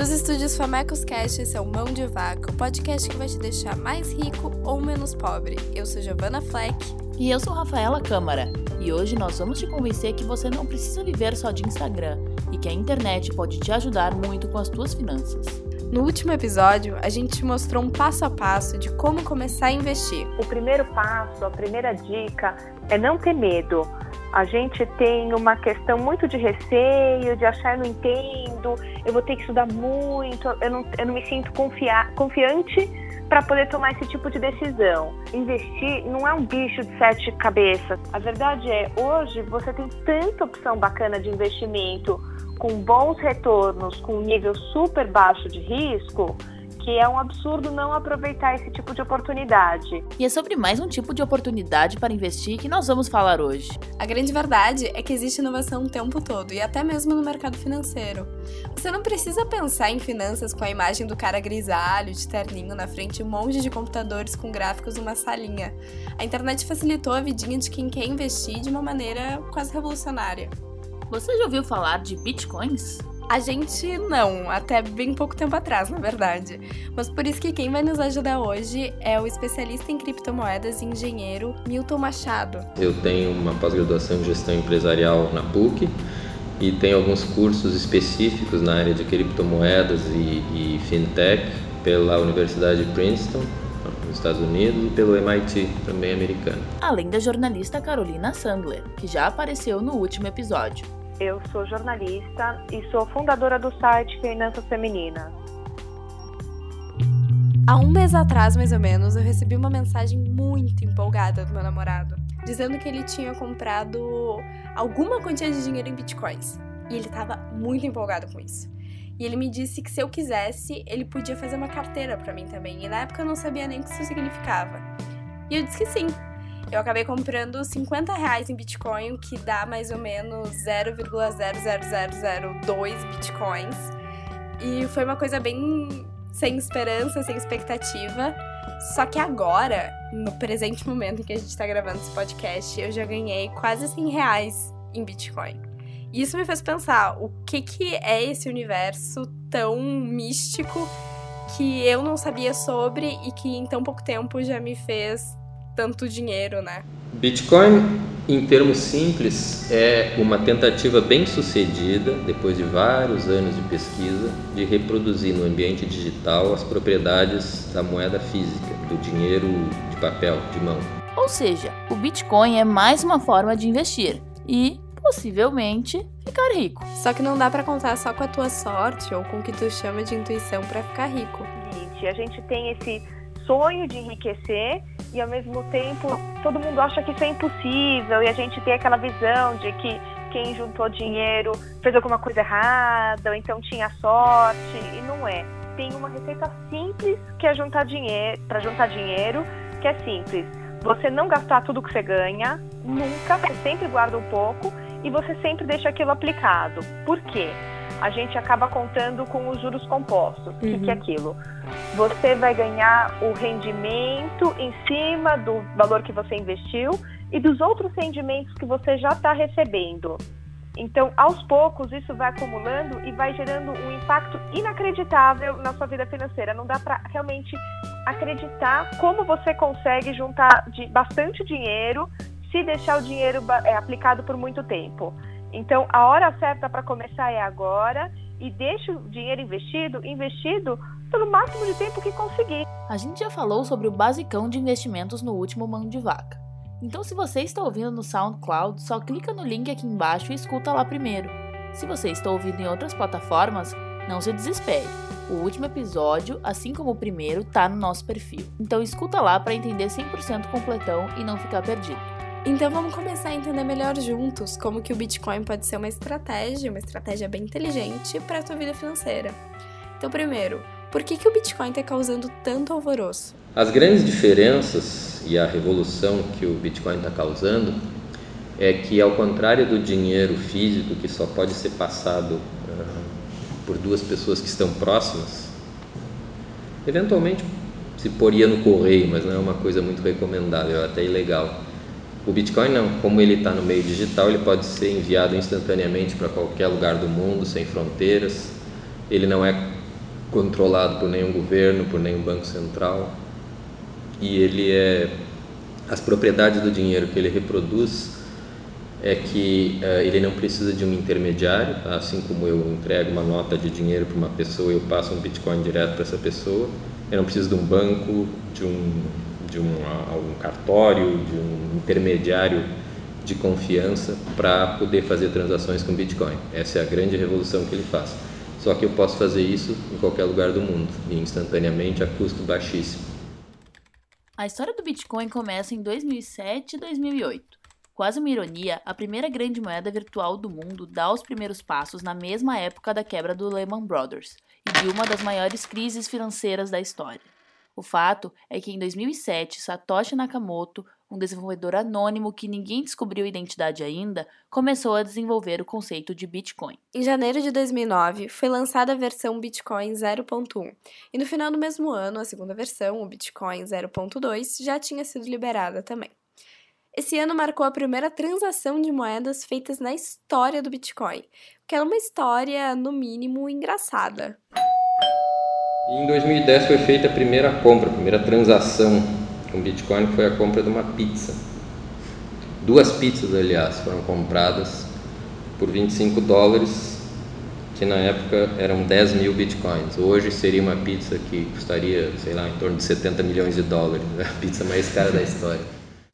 Dos estúdios Famecos Cast, esse é o Mão de Vaca, o podcast que vai te deixar mais rico ou menos pobre. Eu sou Giovanna Fleck. E eu sou Rafaela Câmara. E hoje nós vamos te convencer que você não precisa viver só de Instagram e que a internet pode te ajudar muito com as tuas finanças. No último episódio, a gente te mostrou um passo a passo de como começar a investir. O primeiro passo, a primeira dica é não ter medo. A gente tem uma questão muito de receio, de achar não entendo, eu vou ter que estudar muito, eu não, eu não me sinto confiar, confiante para poder tomar esse tipo de decisão. Investir não é um bicho de sete cabeças. A verdade é, hoje você tem tanta opção bacana de investimento com bons retornos, com um nível super baixo de risco, que é um absurdo não aproveitar esse tipo de oportunidade. E é sobre mais um tipo de oportunidade para investir que nós vamos falar hoje. A grande verdade é que existe inovação o tempo todo e até mesmo no mercado financeiro. Você não precisa pensar em finanças com a imagem do cara grisalho, de terninho na frente de um monte de computadores com gráficos numa salinha. A internet facilitou a vidinha de quem quer investir de uma maneira quase revolucionária. Você já ouviu falar de bitcoins? A gente não, até bem pouco tempo atrás, na verdade. Mas por isso que quem vai nos ajudar hoje é o especialista em criptomoedas e engenheiro Milton Machado. Eu tenho uma pós-graduação em gestão empresarial na PUC e tenho alguns cursos específicos na área de criptomoedas e, e fintech pela Universidade de Princeton, nos Estados Unidos, e pelo MIT, também americano. Além da jornalista Carolina Sandler, que já apareceu no último episódio. Eu sou jornalista e sou fundadora do site Finanças Femininas. Há um mês atrás, mais ou menos, eu recebi uma mensagem muito empolgada do meu namorado, dizendo que ele tinha comprado alguma quantia de dinheiro em bitcoins. E ele estava muito empolgado com isso. E ele me disse que se eu quisesse, ele podia fazer uma carteira para mim também. E na época eu não sabia nem o que isso significava. E eu disse que sim. Eu acabei comprando 50 reais em Bitcoin, que dá mais ou menos 0,00002 Bitcoins. E foi uma coisa bem sem esperança, sem expectativa. Só que agora, no presente momento em que a gente tá gravando esse podcast, eu já ganhei quase 100 reais em Bitcoin. E isso me fez pensar o que, que é esse universo tão místico que eu não sabia sobre e que em tão pouco tempo já me fez tanto dinheiro, né? Bitcoin, em termos simples, é uma tentativa bem sucedida, depois de vários anos de pesquisa, de reproduzir no ambiente digital as propriedades da moeda física, do dinheiro de papel, de mão. Ou seja, o Bitcoin é mais uma forma de investir e, possivelmente, ficar rico. Só que não dá para contar só com a tua sorte ou com o que tu chama de intuição para ficar rico. Gente, a gente tem esse sonho de enriquecer e ao mesmo tempo todo mundo acha que isso é impossível e a gente tem aquela visão de que quem juntou dinheiro fez alguma coisa errada ou então tinha sorte e não é. Tem uma receita simples que é juntar dinheiro para juntar dinheiro que é simples. Você não gastar tudo que você ganha, nunca, você sempre guarda um pouco e você sempre deixa aquilo aplicado. Por quê? A gente acaba contando com os juros compostos. O que, que é aquilo? Você vai ganhar o rendimento em cima do valor que você investiu e dos outros rendimentos que você já está recebendo. Então, aos poucos, isso vai acumulando e vai gerando um impacto inacreditável na sua vida financeira. Não dá para realmente acreditar como você consegue juntar de bastante dinheiro se deixar o dinheiro é, aplicado por muito tempo. Então, a hora certa para começar é agora e deixe o dinheiro investido, investido pelo máximo de tempo que conseguir. A gente já falou sobre o basicão de investimentos no último Mão de Vaca. Então, se você está ouvindo no SoundCloud, só clica no link aqui embaixo e escuta lá primeiro. Se você está ouvindo em outras plataformas, não se desespere. O último episódio, assim como o primeiro, tá no nosso perfil. Então escuta lá para entender 100% completão e não ficar perdido. Então vamos começar a entender melhor juntos como que o Bitcoin pode ser uma estratégia, uma estratégia bem inteligente para a tua vida financeira. Então, primeiro, por que, que o Bitcoin está causando tanto alvoroço? As grandes diferenças e a revolução que o Bitcoin está causando é que, ao contrário do dinheiro físico que só pode ser passado uh, por duas pessoas que estão próximas, eventualmente se poria no correio, mas não é uma coisa muito recomendável, é até ilegal. O Bitcoin não, como ele está no meio digital, ele pode ser enviado instantaneamente para qualquer lugar do mundo, sem fronteiras. Ele não é controlado por nenhum governo, por nenhum banco central. E ele é as propriedades do dinheiro que ele reproduz é que uh, ele não precisa de um intermediário, tá? assim como eu entrego uma nota de dinheiro para uma pessoa, eu passo um Bitcoin direto para essa pessoa. Eu não preciso de um banco, de um de um, um cartório, de um intermediário de confiança para poder fazer transações com Bitcoin. Essa é a grande revolução que ele faz. Só que eu posso fazer isso em qualquer lugar do mundo e instantaneamente a custo baixíssimo. A história do Bitcoin começa em 2007 e 2008. Quase uma ironia, a primeira grande moeda virtual do mundo dá os primeiros passos na mesma época da quebra do Lehman Brothers e de uma das maiores crises financeiras da história. O fato é que em 2007, Satoshi Nakamoto, um desenvolvedor anônimo que ninguém descobriu identidade ainda, começou a desenvolver o conceito de Bitcoin. Em janeiro de 2009, foi lançada a versão Bitcoin 0.1, e no final do mesmo ano, a segunda versão, o Bitcoin 0.2, já tinha sido liberada também. Esse ano marcou a primeira transação de moedas feitas na história do Bitcoin, que é uma história, no mínimo, engraçada. Em 2010 foi feita a primeira compra, a primeira transação com Bitcoin, que foi a compra de uma pizza. Duas pizzas, aliás, foram compradas por 25 dólares, que na época eram 10 mil bitcoins. Hoje seria uma pizza que custaria, sei lá, em torno de 70 milhões de dólares, a pizza mais cara da história.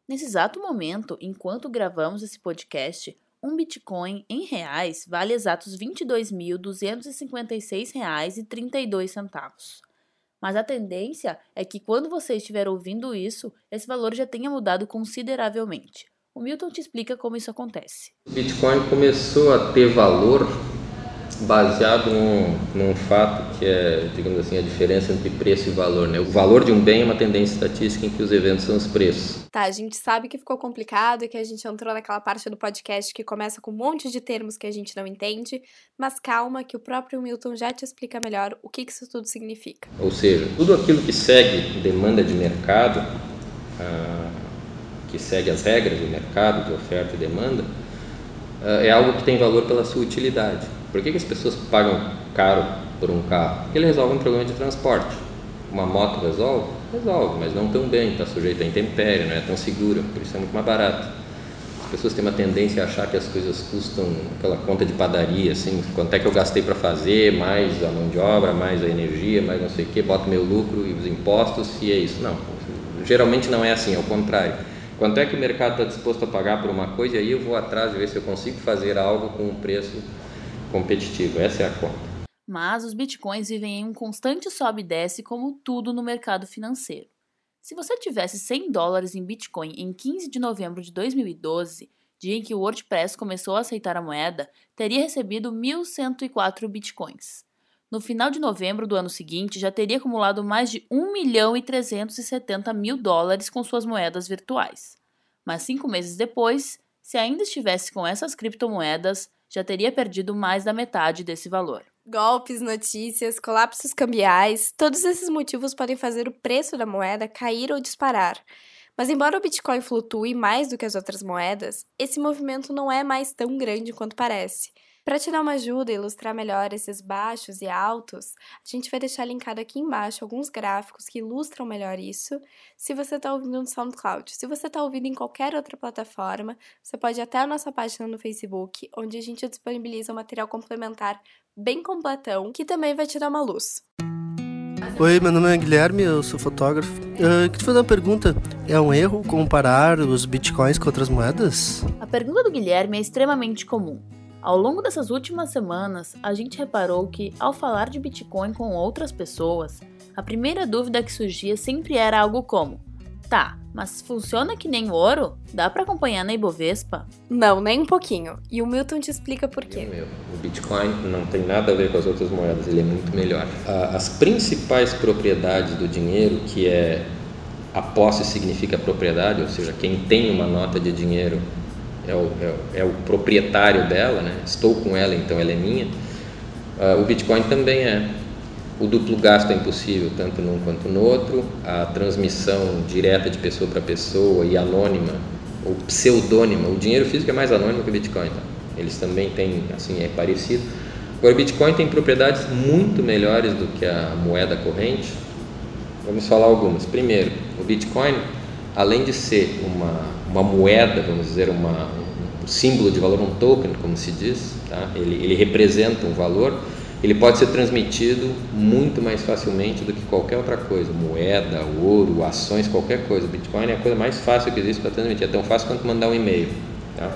Nesse exato momento, enquanto gravamos esse podcast, um Bitcoin em reais vale exatos R$ 22.256,32. Mas a tendência é que quando você estiver ouvindo isso, esse valor já tenha mudado consideravelmente. O Milton te explica como isso acontece. O Bitcoin começou a ter valor baseado num, num fato que é, digamos assim, a diferença entre preço e valor. Né? O valor de um bem é uma tendência estatística em que os eventos são os preços. Tá, a gente sabe que ficou complicado e que a gente entrou naquela parte do podcast que começa com um monte de termos que a gente não entende, mas calma que o próprio Milton já te explica melhor o que isso tudo significa. Ou seja, tudo aquilo que segue demanda de mercado, ah, que segue as regras do mercado de oferta e demanda, ah, é algo que tem valor pela sua utilidade. Por que, que as pessoas pagam caro por um carro? Porque ele resolve um problema de transporte. Uma moto resolve? Resolve, mas não tão bem, está sujeito a intempérie, não é tão segura, por isso é muito mais barato. As pessoas têm uma tendência a achar que as coisas custam aquela conta de padaria, assim, quanto é que eu gastei para fazer, mais a mão de obra, mais a energia, mais não sei o que, boto meu lucro e os impostos e é isso. Não, geralmente não é assim, é o contrário. Quanto é que o mercado está disposto a pagar por uma coisa e aí eu vou atrás de ver se eu consigo fazer algo com um preço competitivo. Essa é a conta. Mas os bitcoins vivem em um constante sobe e desce, como tudo no mercado financeiro. Se você tivesse 100 dólares em Bitcoin em 15 de novembro de 2012, dia em que o WordPress começou a aceitar a moeda, teria recebido 1.104 Bitcoins. No final de novembro do ano seguinte, já teria acumulado mais de 1 milhão e 370 mil dólares com suas moedas virtuais. Mas cinco meses depois, se ainda estivesse com essas criptomoedas, já teria perdido mais da metade desse valor. Golpes, notícias, colapsos cambiais, todos esses motivos podem fazer o preço da moeda cair ou disparar. Mas, embora o Bitcoin flutue mais do que as outras moedas, esse movimento não é mais tão grande quanto parece. Para te dar uma ajuda e ilustrar melhor esses baixos e altos, a gente vai deixar linkado aqui embaixo alguns gráficos que ilustram melhor isso, se você está ouvindo no SoundCloud. Se você está ouvindo em qualquer outra plataforma, você pode ir até a nossa página no Facebook, onde a gente disponibiliza um material complementar bem completão, que também vai te dar uma luz. Oi, meu nome é Guilherme, eu sou fotógrafo. Eu queria te fazer uma pergunta. É um erro comparar os bitcoins com outras moedas? A pergunta do Guilherme é extremamente comum. Ao longo dessas últimas semanas, a gente reparou que, ao falar de Bitcoin com outras pessoas, a primeira dúvida que surgia sempre era algo como: Tá, mas funciona que nem ouro? Dá para acompanhar na Ibovespa? Não, nem um pouquinho. E o Milton te explica por quê. Meu, o Bitcoin não tem nada a ver com as outras moedas, ele é muito melhor. As principais propriedades do dinheiro, que é a posse significa propriedade, ou seja, quem tem uma nota de dinheiro é o, é, é o proprietário dela, né? estou com ela, então ela é minha. Uh, o Bitcoin também é. O duplo gasto é impossível, tanto num quanto no outro. A transmissão direta de pessoa para pessoa e anônima, ou pseudônima. O dinheiro físico é mais anônimo que o Bitcoin. Tá? Eles também têm, assim, é parecido. Agora, o Bitcoin tem propriedades muito melhores do que a moeda corrente. Vamos falar algumas. Primeiro, o Bitcoin, além de ser uma, uma moeda, vamos dizer, uma, um símbolo de valor, um token, como se diz, tá? ele, ele representa um valor, ele pode ser transmitido muito mais facilmente do que qualquer outra coisa, moeda, ouro, ações, qualquer coisa. Bitcoin é a coisa mais fácil que existe para transmitir, é tão fácil quanto mandar um e-mail. Tá?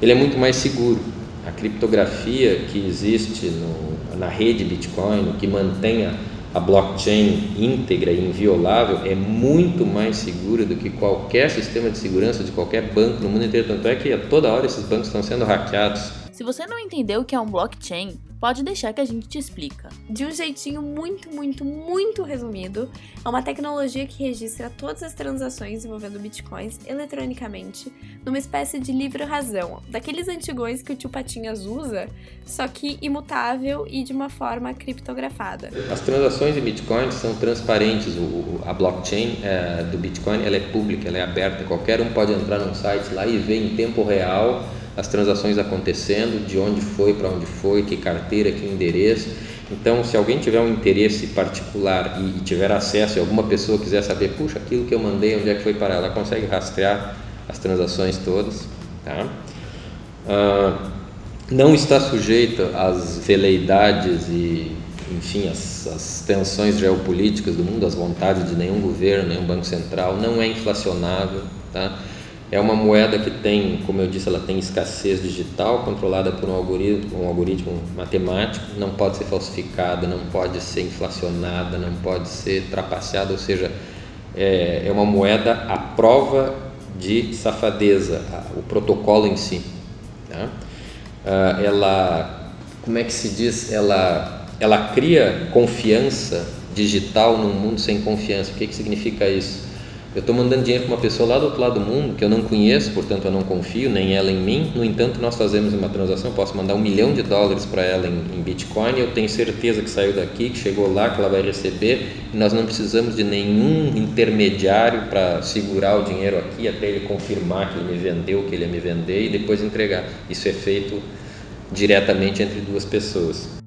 Ele é muito mais seguro. A criptografia que existe no, na rede Bitcoin, que mantém a, a blockchain íntegra e inviolável, é muito mais segura do que qualquer sistema de segurança de qualquer banco no mundo inteiro. Tanto é que a toda hora esses bancos estão sendo hackeados. Se você não entendeu o que é um blockchain, Pode deixar que a gente te explica. De um jeitinho muito, muito, muito resumido, é uma tecnologia que registra todas as transações envolvendo bitcoins eletronicamente, numa espécie de livre-razão, daqueles antigões que o tio Patinhas usa, só que imutável e de uma forma criptografada. As transações em bitcoins são transparentes, o, a blockchain é, do bitcoin ela é pública, ela é aberta, qualquer um pode entrar num site lá e ver em tempo real as transações acontecendo, de onde foi, para onde foi, que carteira, que endereço. Então, se alguém tiver um interesse particular e, tiver acesso, e alguma pessoa quiser saber, puxa, aquilo que eu mandei, onde é que foi para ela, consegue rastrear as transações todas. Tá? Ah, não está sujeito às veleidades e, enfim, as, as tensões geopolíticas do mundo, às vontades de nenhum governo, nenhum banco central, não é inflacionável. Tá? É uma moeda que tem, como eu disse, ela tem escassez digital, controlada por um algoritmo, um algoritmo matemático, não pode ser falsificada, não pode ser inflacionada, não pode ser trapaceada, ou seja, é, é uma moeda à prova de safadeza, o protocolo em si. Ah, ela, como é que se diz? Ela, ela cria confiança digital num mundo sem confiança. O que, que significa isso? Eu estou mandando dinheiro para uma pessoa lá do outro lado do mundo que eu não conheço, portanto eu não confio, nem ela em mim. No entanto, nós fazemos uma transação, eu posso mandar um milhão de dólares para ela em, em Bitcoin, eu tenho certeza que saiu daqui, que chegou lá, que ela vai receber, e nós não precisamos de nenhum intermediário para segurar o dinheiro aqui até ele confirmar que ele me vendeu, que ele ia me vender e depois entregar. Isso é feito diretamente entre duas pessoas.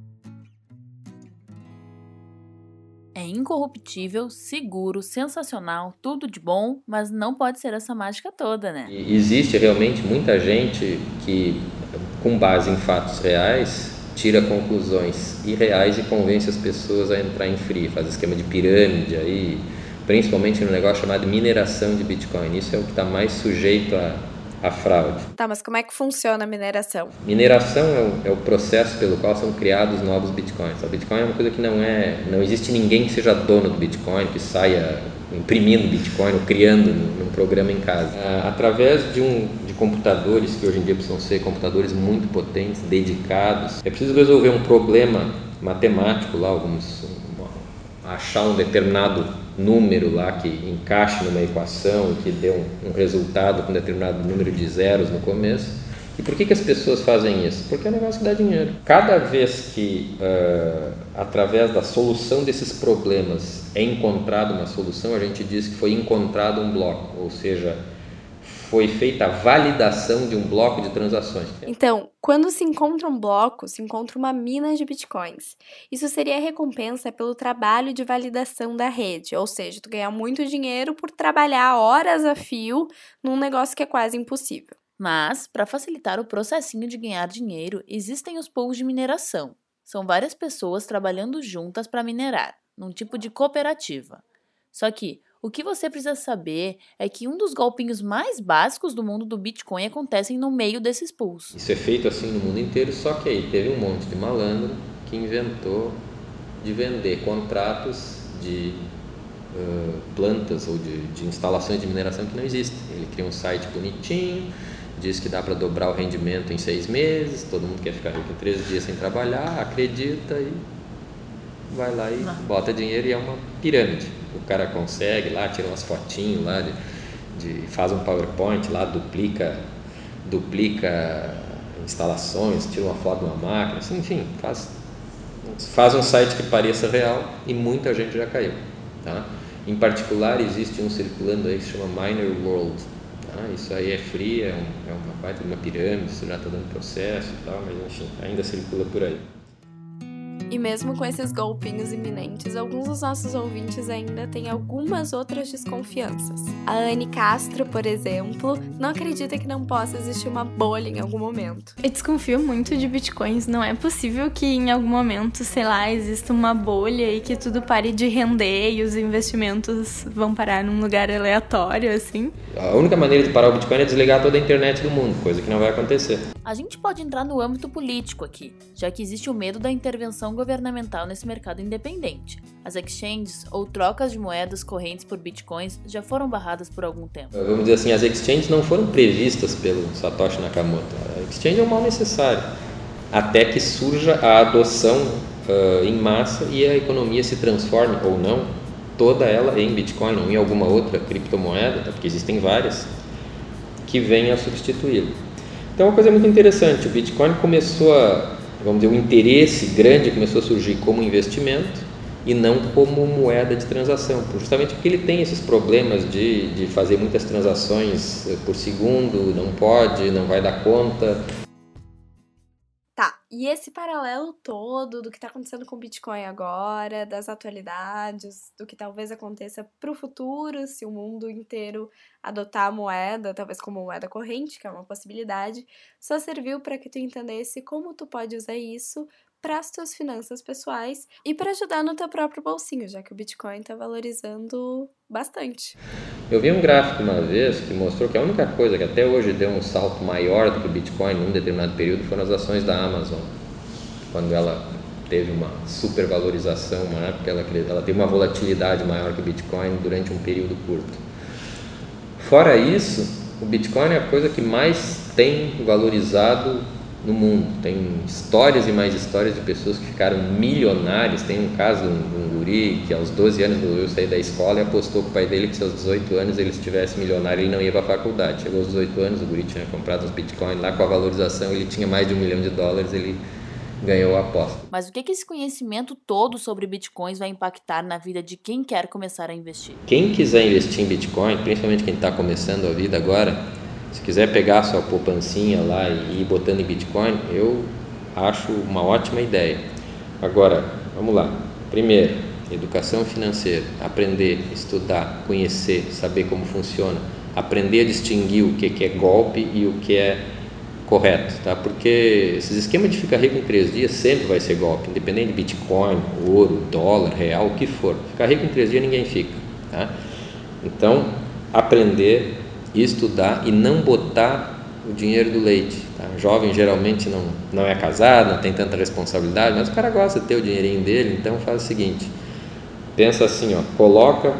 Incorruptível, seguro, sensacional, tudo de bom, mas não pode ser essa mágica toda, né? Existe realmente muita gente que, com base em fatos reais, tira conclusões irreais e convence as pessoas a entrar em free, faz esquema de pirâmide aí, principalmente no negócio chamado mineração de Bitcoin. Isso é o que está mais sujeito a a fraude. Tá, mas como é que funciona a mineração? Mineração é o, é o, processo pelo qual são criados novos bitcoins. O Bitcoin é uma coisa que não é, não existe ninguém que seja dono do Bitcoin, que saia imprimindo Bitcoin ou criando num, programa em casa. Ah, através de um de computadores que hoje em dia precisam ser computadores muito potentes, dedicados, é preciso resolver um problema matemático lá, alguns achar um determinado número lá que encaixe numa equação que dê um, um, resultado com determinado número de zeros no começo. E por que, que as pessoas fazem isso? Porque é um negócio que dá dinheiro. Cada vez que, uh, através da solução desses problemas, é encontrada uma solução, a gente diz que foi encontrado um bloco, ou seja, foi feita a validação de um bloco de transações. Então, quando se encontra um bloco, se encontra uma mina de bitcoins. Isso seria a recompensa pelo trabalho de validação da rede, ou seja, tu ganhar muito dinheiro por trabalhar horas a fio num negócio que é quase impossível. Mas, para facilitar o processinho de ganhar dinheiro, existem os pools de mineração. São várias pessoas trabalhando juntas para minerar, num tipo de cooperativa. Só que o que você precisa saber é que um dos golpinhos mais básicos do mundo do Bitcoin acontecem no meio desses pools. Isso é feito assim no mundo inteiro, só que aí teve um monte de malandro que inventou de vender contratos de uh, plantas ou de, de instalações de mineração que não existem. Ele cria um site bonitinho, diz que dá para dobrar o rendimento em seis meses, todo mundo quer ficar rico em três dias sem trabalhar, acredita e vai lá e bota dinheiro e é uma pirâmide o cara consegue lá, tira umas fotinhos lá, de, de, faz um PowerPoint lá, duplica, duplica instalações, tira uma foto de uma máquina, assim, enfim, faz, faz um site que pareça real e muita gente já caiu. Tá? Em particular, existe um circulando aí que se chama Miner World. Tá? Isso aí é free, é, um, é uma parte de uma pirâmide, isso já está dando processo e tal, mas enfim, ainda circula por aí. E mesmo com esses golpinhos iminentes, alguns dos nossos ouvintes ainda têm algumas outras desconfianças. A Anne Castro, por exemplo, não acredita que não possa existir uma bolha em algum momento. Eu desconfio muito de bitcoins. Não é possível que em algum momento, sei lá, exista uma bolha e que tudo pare de render e os investimentos vão parar num lugar aleatório, assim. A única maneira de parar o Bitcoin é desligar toda a internet do mundo, coisa que não vai acontecer. A gente pode entrar no âmbito político aqui, já que existe o medo da intervenção governamental nesse mercado independente. As exchanges ou trocas de moedas correntes por bitcoins já foram barradas por algum tempo. Vamos dizer assim, as exchanges não foram previstas pelo Satoshi Nakamoto. A exchange é um mal necessário, até que surja a adoção uh, em massa e a economia se transforme ou não, toda ela em Bitcoin ou em alguma outra criptomoeda, tá? porque existem várias, que venha a substituí-lo. Então, é uma coisa muito interessante, o Bitcoin começou a, vamos dizer, o interesse grande começou a surgir como investimento e não como moeda de transação, justamente porque ele tem esses problemas de, de fazer muitas transações eh, por segundo, não pode, não vai dar conta, e esse paralelo todo do que está acontecendo com o Bitcoin agora, das atualidades, do que talvez aconteça para o futuro, se o mundo inteiro adotar a moeda, talvez como moeda corrente, que é uma possibilidade, só serviu para que tu entendesse como tu pode usar isso para as tuas finanças pessoais e para ajudar no teu próprio bolsinho, já que o Bitcoin está valorizando bastante. Eu vi um gráfico uma vez que mostrou que a única coisa que até hoje deu um salto maior do que o Bitcoin num determinado período foram as ações da Amazon. Quando ela teve uma supervalorização, uma época ela, ela teve uma volatilidade maior que o Bitcoin durante um período curto. Fora isso, o Bitcoin é a coisa que mais tem valorizado no mundo. Tem histórias e mais histórias de pessoas que ficaram milionários. Tem um caso de um guri que aos 12 anos resolveu sair da escola e apostou com o pai dele que se aos 18 anos ele estivesse milionário ele não ia para a faculdade. Chegou aos 18 anos, o guri tinha comprado uns bitcoins lá com a valorização, ele tinha mais de um milhão de dólares, ele ganhou a aposta. Mas o que, que esse conhecimento todo sobre bitcoins vai impactar na vida de quem quer começar a investir? Quem quiser investir em bitcoin, principalmente quem está começando a vida agora, se quiser pegar sua poupancinha lá e ir botando em Bitcoin, eu acho uma ótima ideia. Agora, vamos lá. Primeiro, educação financeira, aprender, estudar, conhecer, saber como funciona, aprender a distinguir o que é golpe e o que é correto, tá? Porque esses esquemas de ficar rico em três dias sempre vai ser golpe, independente de Bitcoin, ouro, dólar, real, o que for. Ficar rico em três dias ninguém fica, tá? Então, aprender estudar e não botar o dinheiro do leite. Tá? O jovem geralmente não, não é casado, não tem tanta responsabilidade, mas o cara gosta de ter o dinheirinho dele, então faz o seguinte: pensa assim, ó, coloca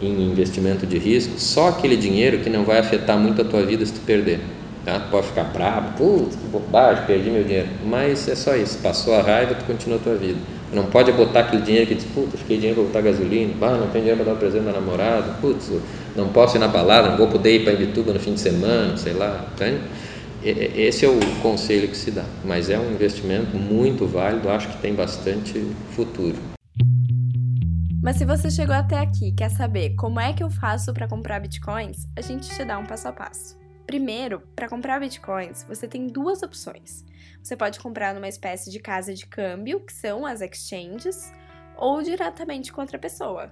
em investimento de risco só aquele dinheiro que não vai afetar muito a tua vida se tu perder. Tá? Tu pode ficar bravo, putz, que bobagem, perdi meu dinheiro. Mas é só isso, passou a raiva, tu continua a tua vida. Não pode botar aquele dinheiro que diz, putz, fiquei dinheiro para botar gasolina, bah, não tem dinheiro para dar um presente ao namorado, putz, não posso ir na balada, não vou poder ir para Imbituba no fim de semana, sei lá. Entende? Esse é o conselho que se dá, mas é um investimento muito válido, acho que tem bastante futuro. Mas se você chegou até aqui e quer saber como é que eu faço para comprar bitcoins, a gente te dá um passo a passo. Primeiro, para comprar bitcoins, você tem duas opções. Você pode comprar numa espécie de casa de câmbio, que são as exchanges, ou diretamente com outra pessoa,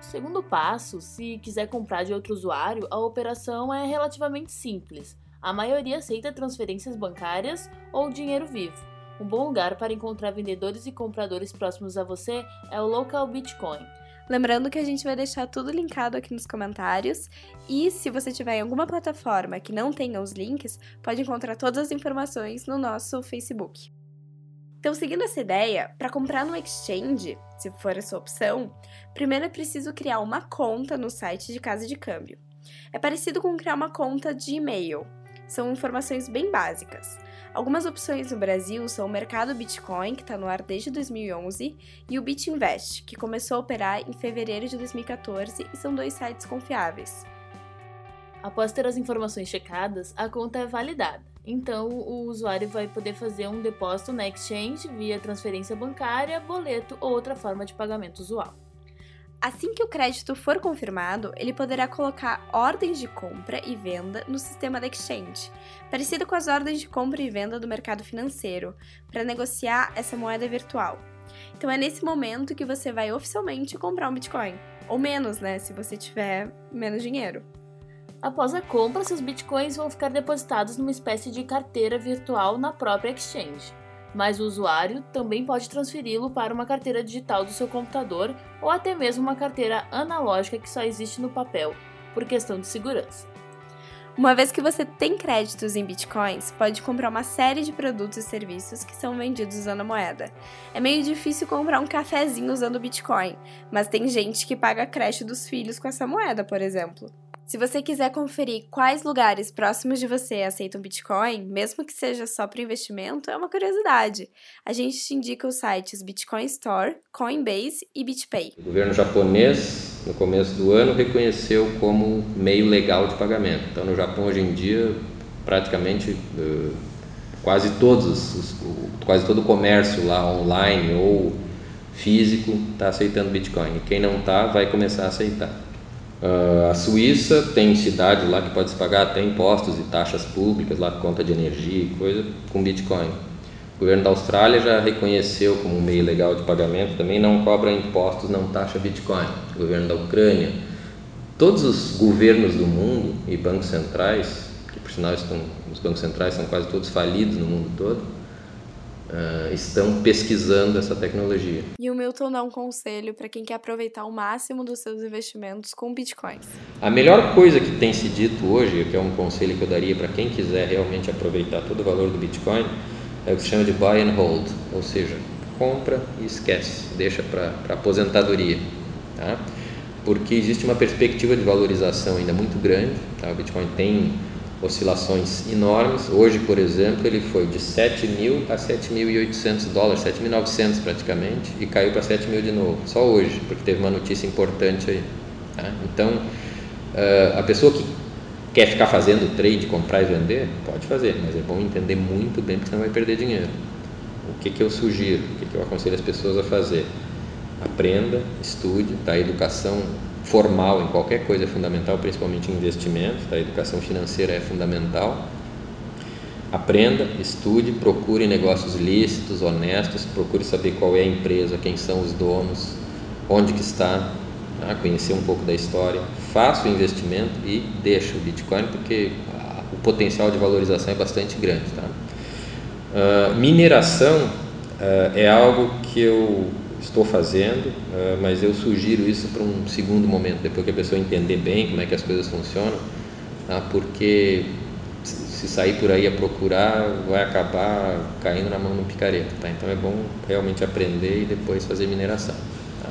Segundo passo, se quiser comprar de outro usuário, a operação é relativamente simples. A maioria aceita transferências bancárias ou dinheiro vivo. Um bom lugar para encontrar vendedores e compradores próximos a você é o Local Bitcoin. Lembrando que a gente vai deixar tudo linkado aqui nos comentários. E se você tiver em alguma plataforma que não tenha os links, pode encontrar todas as informações no nosso Facebook. Então, seguindo essa ideia, para comprar no exchange, se for a sua opção, primeiro é preciso criar uma conta no site de casa de câmbio. É parecido com criar uma conta de e-mail. São informações bem básicas. Algumas opções no Brasil são o mercado Bitcoin, que está no ar desde 2011, e o BitInvest, que começou a operar em fevereiro de 2014 e são dois sites confiáveis. Após ter as informações checadas, a conta é validada. Então, o usuário vai poder fazer um depósito na exchange via transferência bancária, boleto ou outra forma de pagamento usual. Assim que o crédito for confirmado, ele poderá colocar ordens de compra e venda no sistema da exchange, parecido com as ordens de compra e venda do mercado financeiro, para negociar essa moeda virtual. Então é nesse momento que você vai oficialmente comprar um Bitcoin, ou menos, né, se você tiver menos dinheiro. Após a compra, seus bitcoins vão ficar depositados numa espécie de carteira virtual na própria exchange mas o usuário também pode transferi-lo para uma carteira digital do seu computador ou até mesmo uma carteira analógica que só existe no papel, por questão de segurança. Uma vez que você tem créditos em bitcoins, pode comprar uma série de produtos e serviços que são vendidos usando a moeda. É meio difícil comprar um cafezinho usando bitcoin, mas tem gente que paga a creche dos filhos com essa moeda, por exemplo. Se você quiser conferir quais lugares próximos de você aceitam Bitcoin, mesmo que seja só para investimento, é uma curiosidade. A gente te indica os sites Bitcoin Store, Coinbase e BitPay. O governo japonês, no começo do ano, reconheceu como meio legal de pagamento. Então, no Japão, hoje em dia, praticamente uh, quase todos os, quase todo o comércio lá online ou físico está aceitando Bitcoin. Quem não está, vai começar a aceitar. Uh, a Suíça tem cidade lá que pode se pagar até impostos e taxas públicas, lá conta de energia e coisa, com Bitcoin. O governo da Austrália já reconheceu como um meio legal de pagamento, também não cobra impostos, não taxa Bitcoin. O governo da Ucrânia. Todos os governos do mundo e bancos centrais, que por sinal estão, os bancos centrais são quase todos falidos no mundo todo, uh, estão pesquisando essa tecnologia. E o Milton dá um conselho para quem quer aproveitar o máximo dos seus investimentos com bitcoins. A melhor coisa que tem se dito hoje, que é um conselho que eu daria para quem quiser realmente aproveitar todo o valor do bitcoin, é o que se chama de buy and hold, ou seja, compra e esquece, deixa para aposentadoria. Tá? Porque existe uma perspectiva de valorização ainda muito grande. Tá? O Bitcoin tem oscilações enormes. Hoje, por exemplo, ele foi de 7 mil a 7.800 dólares, 7.900 praticamente, e caiu para 7 mil de novo, só hoje, porque teve uma notícia importante aí. Tá? Então, uh, a pessoa que quer ficar fazendo trade, comprar e vender, pode fazer, mas é bom entender muito bem, porque senão vai perder dinheiro. O que, que eu sugiro, o que, que eu aconselho as pessoas a fazer? Aprenda, estude, tá? educação formal em qualquer coisa é fundamental, principalmente em investimentos, tá? a educação financeira é fundamental. Aprenda, estude, procure negócios lícitos, honestos, procure saber qual é a empresa, quem são os donos, onde que está, tá? conhecer um pouco da história. Faça o investimento e deixe o Bitcoin, porque o potencial de valorização é bastante grande. Tá? Uh, mineração uh, é algo que eu estou fazendo, uh, mas eu sugiro isso para um segundo momento, depois que a pessoa entender bem como é que as coisas funcionam, tá? porque se sair por aí a procurar, vai acabar caindo na mão do picareta. Tá? Então é bom realmente aprender e depois fazer mineração. Tá?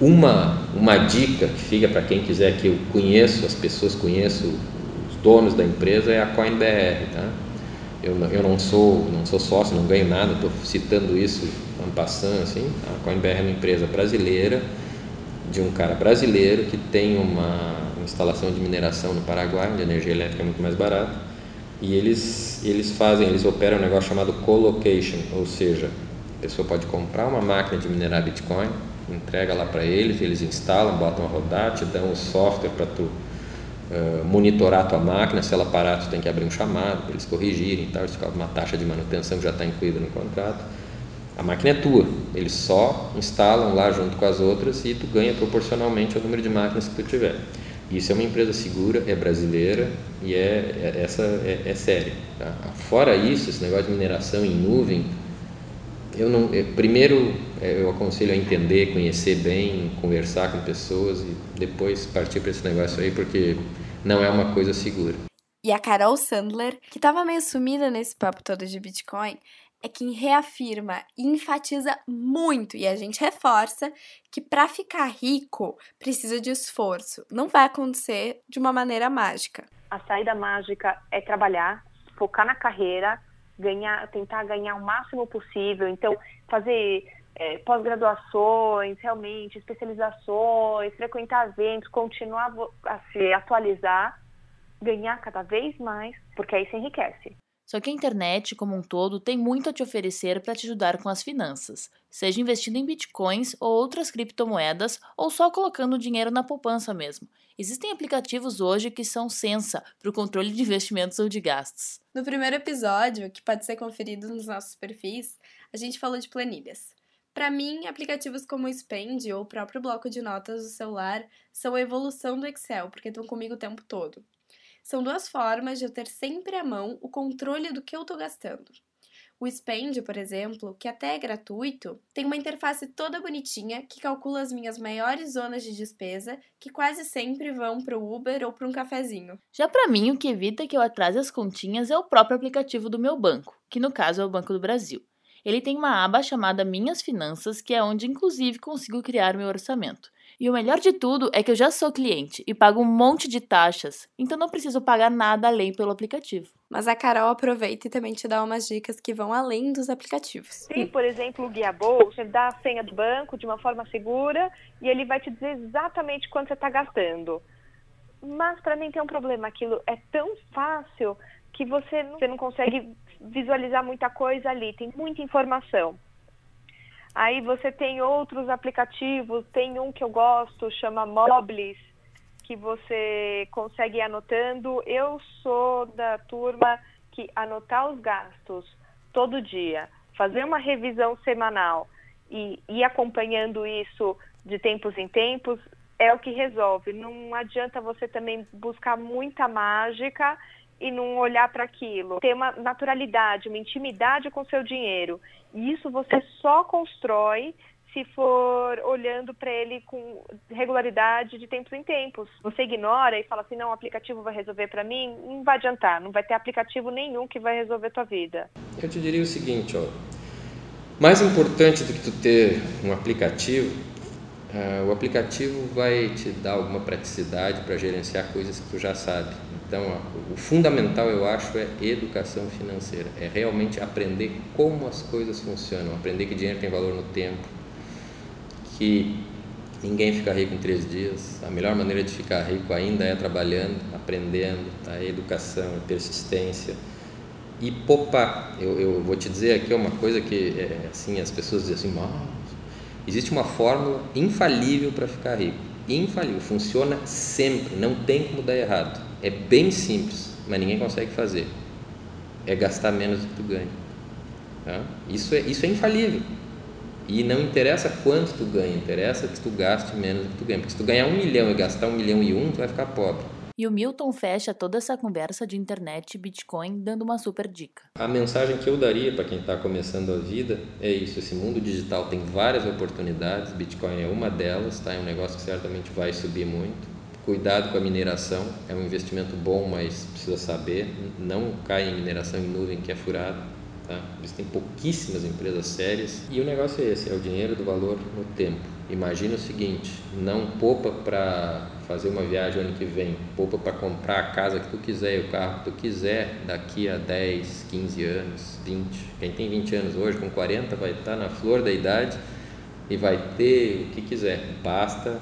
Uma, uma dica que fica para quem quiser que eu conheço, as pessoas conheço, os donos da empresa, é a CoinBR. Tá? Eu, eu não sou não sou sócio, não ganho nada, estou citando isso passando assim. A Coinbr é uma empresa brasileira de um cara brasileiro que tem uma instalação de mineração no Paraguai, onde a energia elétrica é muito mais barata. E eles eles fazem, eles operam um negócio chamado colocation, ou seja, a pessoa pode comprar uma máquina de minerar Bitcoin, entrega lá para eles, eles instalam, botam a rodar, te dão o software para tu uh, monitorar a tua máquina, se ela parar tu tem que abrir um chamado para eles corrigirem e tal, isso uma taxa de manutenção que já está incluída no contrato a máquina é tua, eles só instalam lá junto com as outras e tu ganha proporcionalmente ao número de máquinas que tu tiver. Isso é uma empresa segura, é brasileira e é, é essa é, é séria. Tá? Fora isso, esse negócio de mineração em nuvem, eu não, eu, primeiro é, eu aconselho a entender, conhecer bem, conversar com pessoas e depois partir para esse negócio aí, porque não é uma coisa segura. E a Carol Sandler, que estava meio sumida nesse papo todo de Bitcoin, é quem reafirma e enfatiza muito, e a gente reforça, que para ficar rico precisa de esforço. Não vai acontecer de uma maneira mágica. A saída mágica é trabalhar, focar na carreira, ganhar, tentar ganhar o máximo possível. Então, fazer é, pós-graduações, realmente, especializações, frequentar eventos, continuar a se atualizar, ganhar cada vez mais, porque aí se enriquece. Só que a internet, como um todo, tem muito a te oferecer para te ajudar com as finanças, seja investindo em bitcoins ou outras criptomoedas, ou só colocando dinheiro na poupança mesmo. Existem aplicativos hoje que são sensa para o controle de investimentos ou de gastos. No primeiro episódio, que pode ser conferido nos nossos perfis, a gente falou de planilhas. Para mim, aplicativos como o Spend ou o próprio bloco de notas do celular são a evolução do Excel, porque estão comigo o tempo todo. São duas formas de eu ter sempre à mão o controle do que eu estou gastando. O Spend, por exemplo, que até é gratuito, tem uma interface toda bonitinha que calcula as minhas maiores zonas de despesa, que quase sempre vão para o Uber ou para um cafezinho. Já para mim, o que evita que eu atrase as continhas é o próprio aplicativo do meu banco, que no caso é o Banco do Brasil. Ele tem uma aba chamada Minhas Finanças, que é onde inclusive consigo criar meu orçamento. E o melhor de tudo é que eu já sou cliente e pago um monte de taxas, então não preciso pagar nada além pelo aplicativo. Mas a Carol aproveita e também te dá umas dicas que vão além dos aplicativos. Tem, por exemplo, o Guia Bolsa, ele dá a senha do banco de uma forma segura e ele vai te dizer exatamente quanto você está gastando. Mas para mim tem um problema, aquilo é tão fácil que você não, você não consegue visualizar muita coisa ali, tem muita informação. Aí você tem outros aplicativos, tem um que eu gosto, chama Moblis, que você consegue ir anotando. Eu sou da turma que anotar os gastos todo dia, fazer uma revisão semanal e ir acompanhando isso de tempos em tempos é o que resolve. Não adianta você também buscar muita mágica e não olhar para aquilo. Ter uma naturalidade, uma intimidade com seu dinheiro. E isso você só constrói se for olhando para ele com regularidade de tempos em tempos. Você ignora e fala assim, não, o aplicativo vai resolver para mim, não vai adiantar, não vai ter aplicativo nenhum que vai resolver tua vida. Eu te diria o seguinte, ó, mais importante do que tu ter um aplicativo, uh, o aplicativo vai te dar alguma praticidade para gerenciar coisas que tu já sabe. Então, o fundamental eu acho é educação financeira, é realmente aprender como as coisas funcionam, aprender que dinheiro tem valor no tempo, que ninguém fica rico em três dias, a melhor maneira de ficar rico ainda é trabalhando, aprendendo, tá? educação, persistência. E poupar. Eu, eu vou te dizer aqui uma coisa que é, assim as pessoas dizem assim, existe uma fórmula infalível para ficar rico, infalível, funciona sempre, não tem como dar errado é bem simples, mas ninguém consegue fazer. É gastar menos do que tu ganha. Tá? Isso, é, isso é infalível. E não interessa quanto tu ganha, interessa que tu gaste menos do que tu ganha. Porque se tu ganhar um milhão e gastar um milhão e um, tu vai ficar pobre. E o Milton fecha toda essa conversa de internet e Bitcoin dando uma super dica. A mensagem que eu daria para quem está começando a vida é isso: esse mundo digital tem várias oportunidades, Bitcoin é uma delas, tá? é um negócio que certamente vai subir muito. Cuidado com a mineração, é um investimento bom, mas precisa saber, não cai em mineração em nuvem que é furado. Tá? Existem pouquíssimas empresas sérias e o negócio é esse, é o dinheiro do valor no tempo. Imagina o seguinte, não poupa para fazer uma viagem ano que vem, poupa para comprar a casa que tu quiser e o carro que tu quiser daqui a 10, 15 anos, 20. Quem tem 20 anos hoje, com 40, vai estar na flor da idade e vai ter o que quiser. Basta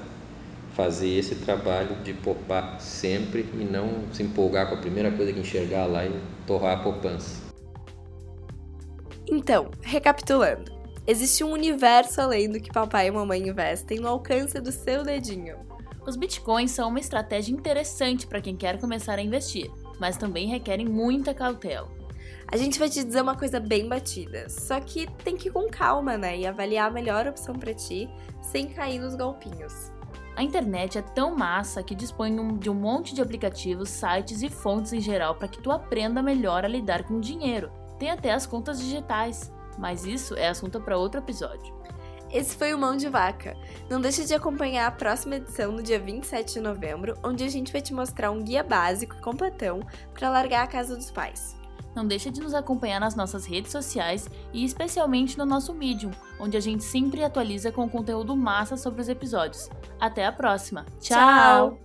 fazer esse trabalho de poupar sempre e não se empolgar com a primeira coisa que enxergar lá e torrar a poupança. Então, recapitulando, existe um universo além do que papai e mamãe investem no alcance do seu dedinho. Os bitcoins são uma estratégia interessante para quem quer começar a investir, mas também requerem muita cautela. A gente vai te dizer uma coisa bem batida, só que tem que ir com calma, né? E avaliar a melhor opção para ti sem cair nos golpinhos. A internet é tão massa que dispõe de um monte de aplicativos, sites e fontes em geral para que tu aprenda melhor a lidar com dinheiro. Tem até as contas digitais, mas isso é assunto para outro episódio. Esse foi o Mão de Vaca. Não deixe de acompanhar a próxima edição no dia 27 de novembro, onde a gente vai te mostrar um guia básico e completão para largar a casa dos pais. Não deixa de nos acompanhar nas nossas redes sociais e especialmente no nosso Medium, onde a gente sempre atualiza com conteúdo massa sobre os episódios. Até a próxima. Tchau. Tchau.